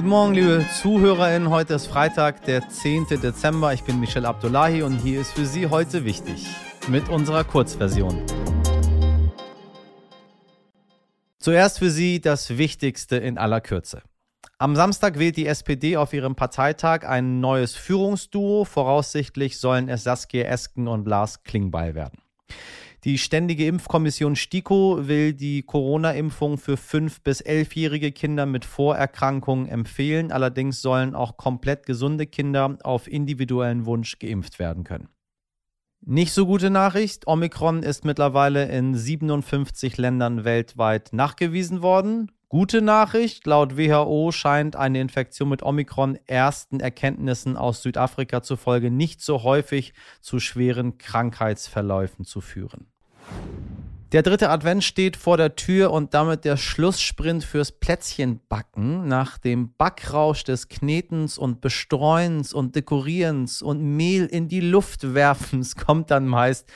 Guten Morgen, liebe ZuhörerInnen. Heute ist Freitag, der 10. Dezember. Ich bin Michel Abdullahi und hier ist für Sie heute wichtig mit unserer Kurzversion. Zuerst für Sie das Wichtigste in aller Kürze. Am Samstag wählt die SPD auf ihrem Parteitag ein neues Führungsduo. Voraussichtlich sollen es Saskia Esken und Lars Klingbeil werden. Die Ständige Impfkommission STIKO will die Corona-Impfung für 5- bis 11-jährige Kinder mit Vorerkrankungen empfehlen. Allerdings sollen auch komplett gesunde Kinder auf individuellen Wunsch geimpft werden können. Nicht so gute Nachricht. Omikron ist mittlerweile in 57 Ländern weltweit nachgewiesen worden. Gute Nachricht, laut WHO scheint eine Infektion mit Omikron ersten Erkenntnissen aus Südafrika zufolge nicht so häufig zu schweren Krankheitsverläufen zu führen. Der dritte Advent steht vor der Tür und damit der Schlusssprint fürs Plätzchenbacken. Nach dem Backrausch des Knetens und Bestreuens und Dekorierens und Mehl in die Luft werfens kommt dann meist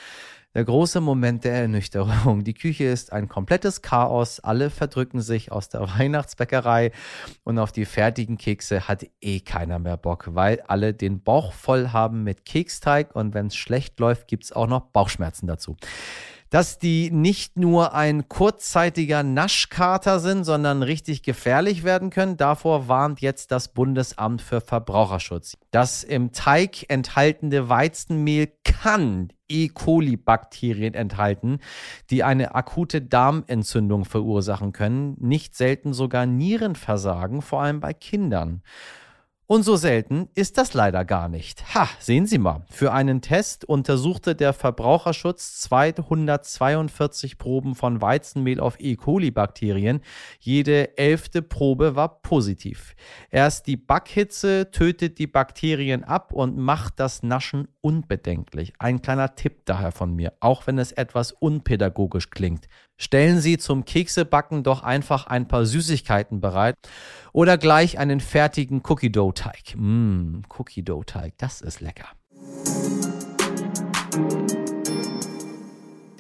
der große Moment der Ernüchterung. Die Küche ist ein komplettes Chaos. Alle verdrücken sich aus der Weihnachtsbäckerei und auf die fertigen Kekse hat eh keiner mehr Bock, weil alle den Bauch voll haben mit Keksteig und wenn es schlecht läuft, gibt es auch noch Bauchschmerzen dazu dass die nicht nur ein kurzzeitiger Naschkater sind, sondern richtig gefährlich werden können. Davor warnt jetzt das Bundesamt für Verbraucherschutz. Das im Teig enthaltene Weizenmehl kann E. coli-Bakterien enthalten, die eine akute Darmentzündung verursachen können, nicht selten sogar Nierenversagen, vor allem bei Kindern. Und so selten ist das leider gar nicht. Ha, sehen Sie mal. Für einen Test untersuchte der Verbraucherschutz 242 Proben von Weizenmehl auf E. coli-Bakterien. Jede elfte Probe war positiv. Erst die Backhitze tötet die Bakterien ab und macht das Naschen unbedenklich. Ein kleiner Tipp daher von mir, auch wenn es etwas unpädagogisch klingt. Stellen Sie zum Keksebacken doch einfach ein paar Süßigkeiten bereit oder gleich einen fertigen Cookie Dough Teig. Mmm, Cookie Dough Teig, das ist lecker.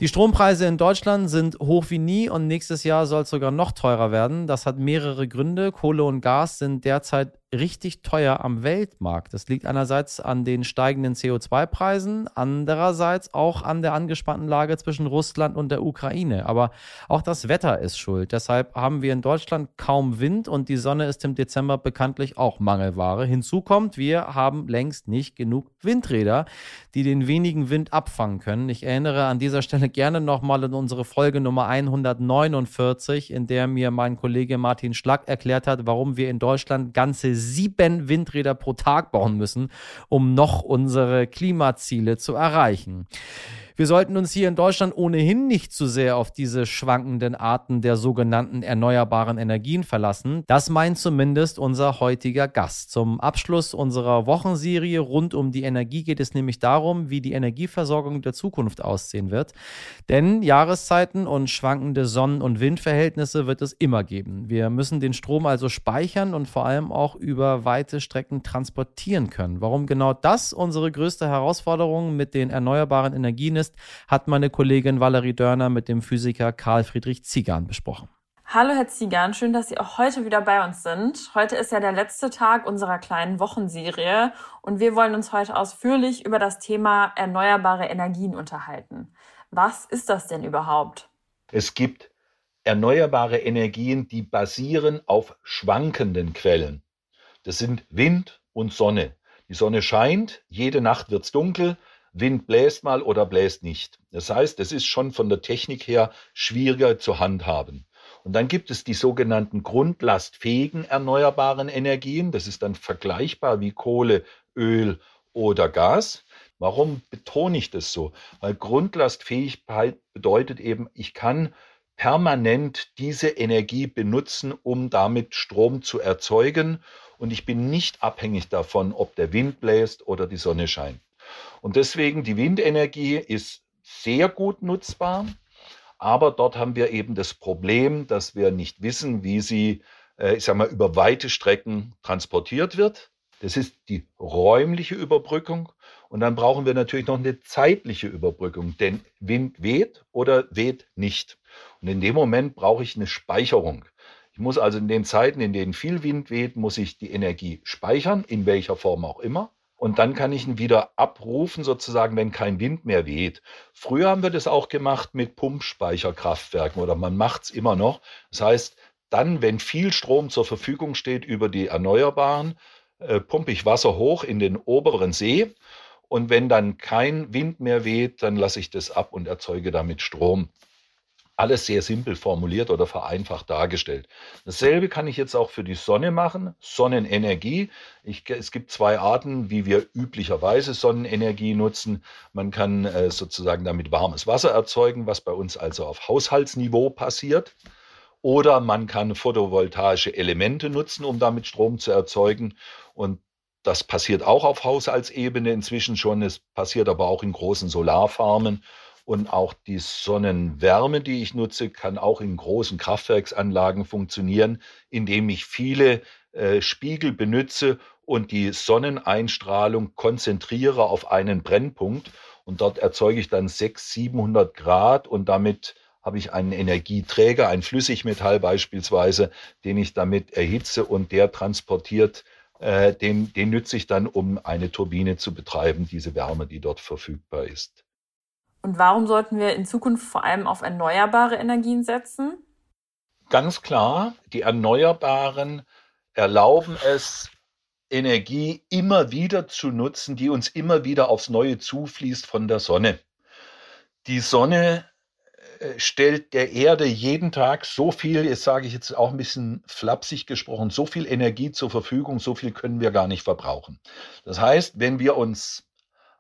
Die Strompreise in Deutschland sind hoch wie nie und nächstes Jahr soll es sogar noch teurer werden. Das hat mehrere Gründe. Kohle und Gas sind derzeit richtig teuer am Weltmarkt. Das liegt einerseits an den steigenden CO2-Preisen, andererseits auch an der angespannten Lage zwischen Russland und der Ukraine. Aber auch das Wetter ist schuld. Deshalb haben wir in Deutschland kaum Wind und die Sonne ist im Dezember bekanntlich auch Mangelware. Hinzu kommt, wir haben längst nicht genug Windräder, die den wenigen Wind abfangen können. Ich erinnere an dieser Stelle gerne nochmal an unsere Folge Nummer 149, in der mir mein Kollege Martin Schlack erklärt hat, warum wir in Deutschland ganze sieben Windräder pro Tag bauen müssen, um noch unsere Klimaziele zu erreichen. Wir sollten uns hier in Deutschland ohnehin nicht zu sehr auf diese schwankenden Arten der sogenannten erneuerbaren Energien verlassen. Das meint zumindest unser heutiger Gast. Zum Abschluss unserer Wochenserie rund um die Energie geht es nämlich darum, wie die Energieversorgung der Zukunft aussehen wird. Denn Jahreszeiten und schwankende Sonnen- und Windverhältnisse wird es immer geben. Wir müssen den Strom also speichern und vor allem auch über weite Strecken transportieren können. Warum genau das unsere größte Herausforderung mit den erneuerbaren Energien ist, ist, hat meine Kollegin Valerie Dörner mit dem Physiker Karl Friedrich Ziegan besprochen. Hallo Herr Ziegan, schön, dass Sie auch heute wieder bei uns sind. Heute ist ja der letzte Tag unserer kleinen Wochenserie und wir wollen uns heute ausführlich über das Thema erneuerbare Energien unterhalten. Was ist das denn überhaupt? Es gibt erneuerbare Energien, die basieren auf schwankenden Quellen. Das sind Wind und Sonne. Die Sonne scheint, jede Nacht wird es dunkel, Wind bläst mal oder bläst nicht. Das heißt, es ist schon von der Technik her schwieriger zu handhaben. Und dann gibt es die sogenannten grundlastfähigen erneuerbaren Energien. Das ist dann vergleichbar wie Kohle, Öl oder Gas. Warum betone ich das so? Weil Grundlastfähigkeit bedeutet eben, ich kann permanent diese Energie benutzen, um damit Strom zu erzeugen. Und ich bin nicht abhängig davon, ob der Wind bläst oder die Sonne scheint. Und deswegen die Windenergie ist sehr gut nutzbar, aber dort haben wir eben das Problem, dass wir nicht wissen, wie sie, äh, ich sag mal, über weite Strecken transportiert wird. Das ist die räumliche Überbrückung. Und dann brauchen wir natürlich noch eine zeitliche Überbrückung, denn Wind weht oder weht nicht. Und in dem Moment brauche ich eine Speicherung. Ich muss also in den Zeiten, in denen viel Wind weht, muss ich die Energie speichern, in welcher Form auch immer. Und dann kann ich ihn wieder abrufen, sozusagen, wenn kein Wind mehr weht. Früher haben wir das auch gemacht mit Pumpspeicherkraftwerken oder man macht es immer noch. Das heißt, dann, wenn viel Strom zur Verfügung steht über die Erneuerbaren, äh, pumpe ich Wasser hoch in den oberen See. Und wenn dann kein Wind mehr weht, dann lasse ich das ab und erzeuge damit Strom. Alles sehr simpel formuliert oder vereinfacht dargestellt. Dasselbe kann ich jetzt auch für die Sonne machen. Sonnenenergie. Ich, es gibt zwei Arten, wie wir üblicherweise Sonnenenergie nutzen. Man kann äh, sozusagen damit warmes Wasser erzeugen, was bei uns also auf Haushaltsniveau passiert. Oder man kann photovoltaische Elemente nutzen, um damit Strom zu erzeugen. Und das passiert auch auf Haushaltsebene inzwischen schon. Es passiert aber auch in großen Solarfarmen. Und auch die Sonnenwärme, die ich nutze, kann auch in großen Kraftwerksanlagen funktionieren, indem ich viele äh, Spiegel benutze und die Sonneneinstrahlung konzentriere auf einen Brennpunkt. Und dort erzeuge ich dann 600, 700 Grad und damit habe ich einen Energieträger, ein Flüssigmetall beispielsweise, den ich damit erhitze und der transportiert, äh, den, den nütze ich dann, um eine Turbine zu betreiben, diese Wärme, die dort verfügbar ist. Und warum sollten wir in Zukunft vor allem auf erneuerbare Energien setzen? Ganz klar, die Erneuerbaren erlauben es, Energie immer wieder zu nutzen, die uns immer wieder aufs Neue zufließt von der Sonne. Die Sonne äh, stellt der Erde jeden Tag so viel, jetzt sage ich jetzt auch ein bisschen flapsig gesprochen, so viel Energie zur Verfügung, so viel können wir gar nicht verbrauchen. Das heißt, wenn wir uns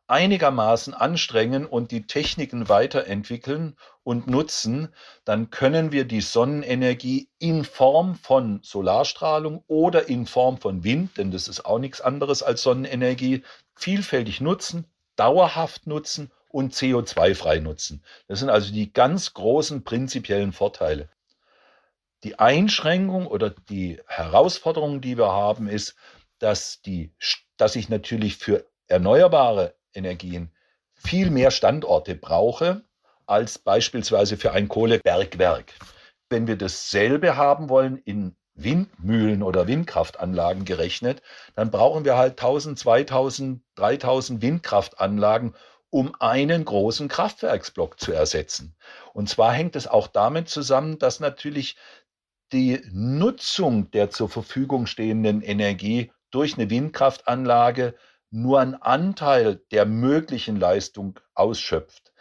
einigermaßen anstrengen und die Techniken weiterentwickeln und nutzen, dann können wir die Sonnenenergie in Form von Solarstrahlung oder in Form von Wind, denn das ist auch nichts anderes als Sonnenenergie, vielfältig nutzen, dauerhaft nutzen und CO2-frei nutzen. Das sind also die ganz großen prinzipiellen Vorteile. Die Einschränkung oder die Herausforderung, die wir haben, ist, dass, die, dass ich natürlich für erneuerbare Energien viel mehr Standorte brauche als beispielsweise für ein Kohlebergwerk. Wenn wir dasselbe haben wollen in Windmühlen oder Windkraftanlagen gerechnet, dann brauchen wir halt 1000, 2000, 3000 Windkraftanlagen, um einen großen Kraftwerksblock zu ersetzen. Und zwar hängt es auch damit zusammen, dass natürlich die Nutzung der zur Verfügung stehenden Energie durch eine Windkraftanlage nur einen Anteil der möglichen Leistung ausschöpft.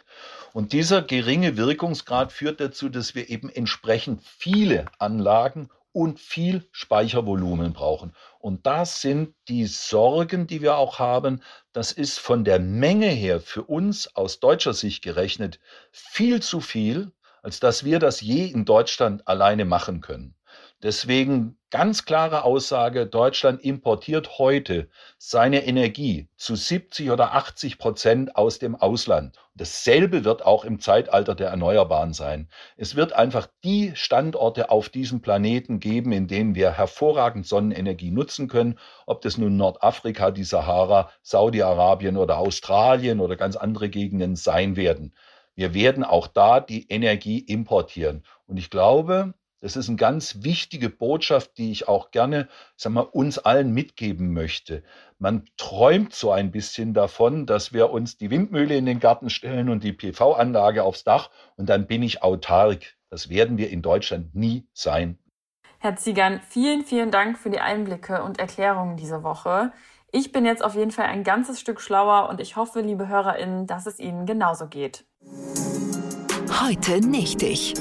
Und dieser geringe Wirkungsgrad führt dazu, dass wir eben entsprechend viele Anlagen und viel Speichervolumen brauchen. Und das sind die Sorgen, die wir auch haben. Das ist von der Menge her für uns aus deutscher Sicht gerechnet viel zu viel, als dass wir das je in Deutschland alleine machen können. Deswegen ganz klare Aussage, Deutschland importiert heute seine Energie zu 70 oder 80 Prozent aus dem Ausland. Dasselbe wird auch im Zeitalter der Erneuerbaren sein. Es wird einfach die Standorte auf diesem Planeten geben, in denen wir hervorragend Sonnenenergie nutzen können, ob das nun Nordafrika, die Sahara, Saudi-Arabien oder Australien oder ganz andere Gegenden sein werden. Wir werden auch da die Energie importieren. Und ich glaube, das ist eine ganz wichtige Botschaft, die ich auch gerne sag mal, uns allen mitgeben möchte. Man träumt so ein bisschen davon, dass wir uns die Windmühle in den Garten stellen und die PV-Anlage aufs Dach und dann bin ich autark. Das werden wir in Deutschland nie sein. Herr Ziegern, vielen, vielen Dank für die Einblicke und Erklärungen diese Woche. Ich bin jetzt auf jeden Fall ein ganzes Stück schlauer und ich hoffe, liebe HörerInnen, dass es Ihnen genauso geht. Heute nicht ich.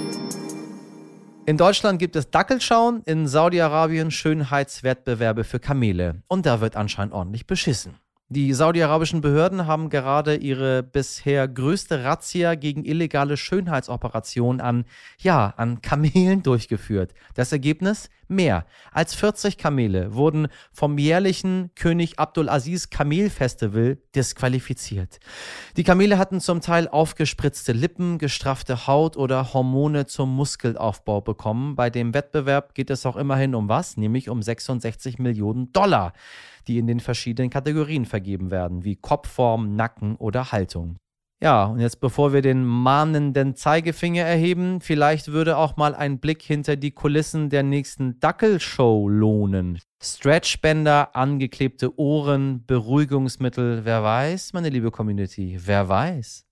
In Deutschland gibt es Dackelschauen, in Saudi-Arabien Schönheitswettbewerbe für Kamele. Und da wird anscheinend ordentlich beschissen. Die saudi-arabischen Behörden haben gerade ihre bisher größte Razzia gegen illegale Schönheitsoperationen an, ja, an Kamelen durchgeführt. Das Ergebnis? Mehr als 40 Kamele wurden vom jährlichen König Abdulaziz Kamelfestival disqualifiziert. Die Kamele hatten zum Teil aufgespritzte Lippen, gestraffte Haut oder Hormone zum Muskelaufbau bekommen. Bei dem Wettbewerb geht es auch immerhin um was, nämlich um 66 Millionen Dollar die in den verschiedenen Kategorien vergeben werden, wie Kopfform, Nacken oder Haltung. Ja, und jetzt bevor wir den mahnenden Zeigefinger erheben, vielleicht würde auch mal ein Blick hinter die Kulissen der nächsten Dackelshow lohnen. Stretchbänder, angeklebte Ohren, Beruhigungsmittel, wer weiß, meine liebe Community, wer weiß.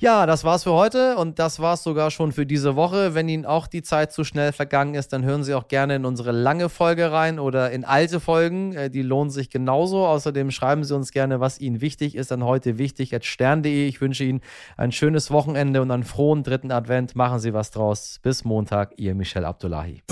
Ja, das war's für heute und das war's sogar schon für diese Woche. Wenn Ihnen auch die Zeit zu schnell vergangen ist, dann hören Sie auch gerne in unsere lange Folge rein oder in alte Folgen. Äh, die lohnen sich genauso. Außerdem schreiben Sie uns gerne, was Ihnen wichtig ist, dann heute wichtig at stern.de. Ich wünsche Ihnen ein schönes Wochenende und einen frohen dritten Advent. Machen Sie was draus. Bis Montag, Ihr Michel Abdullahi.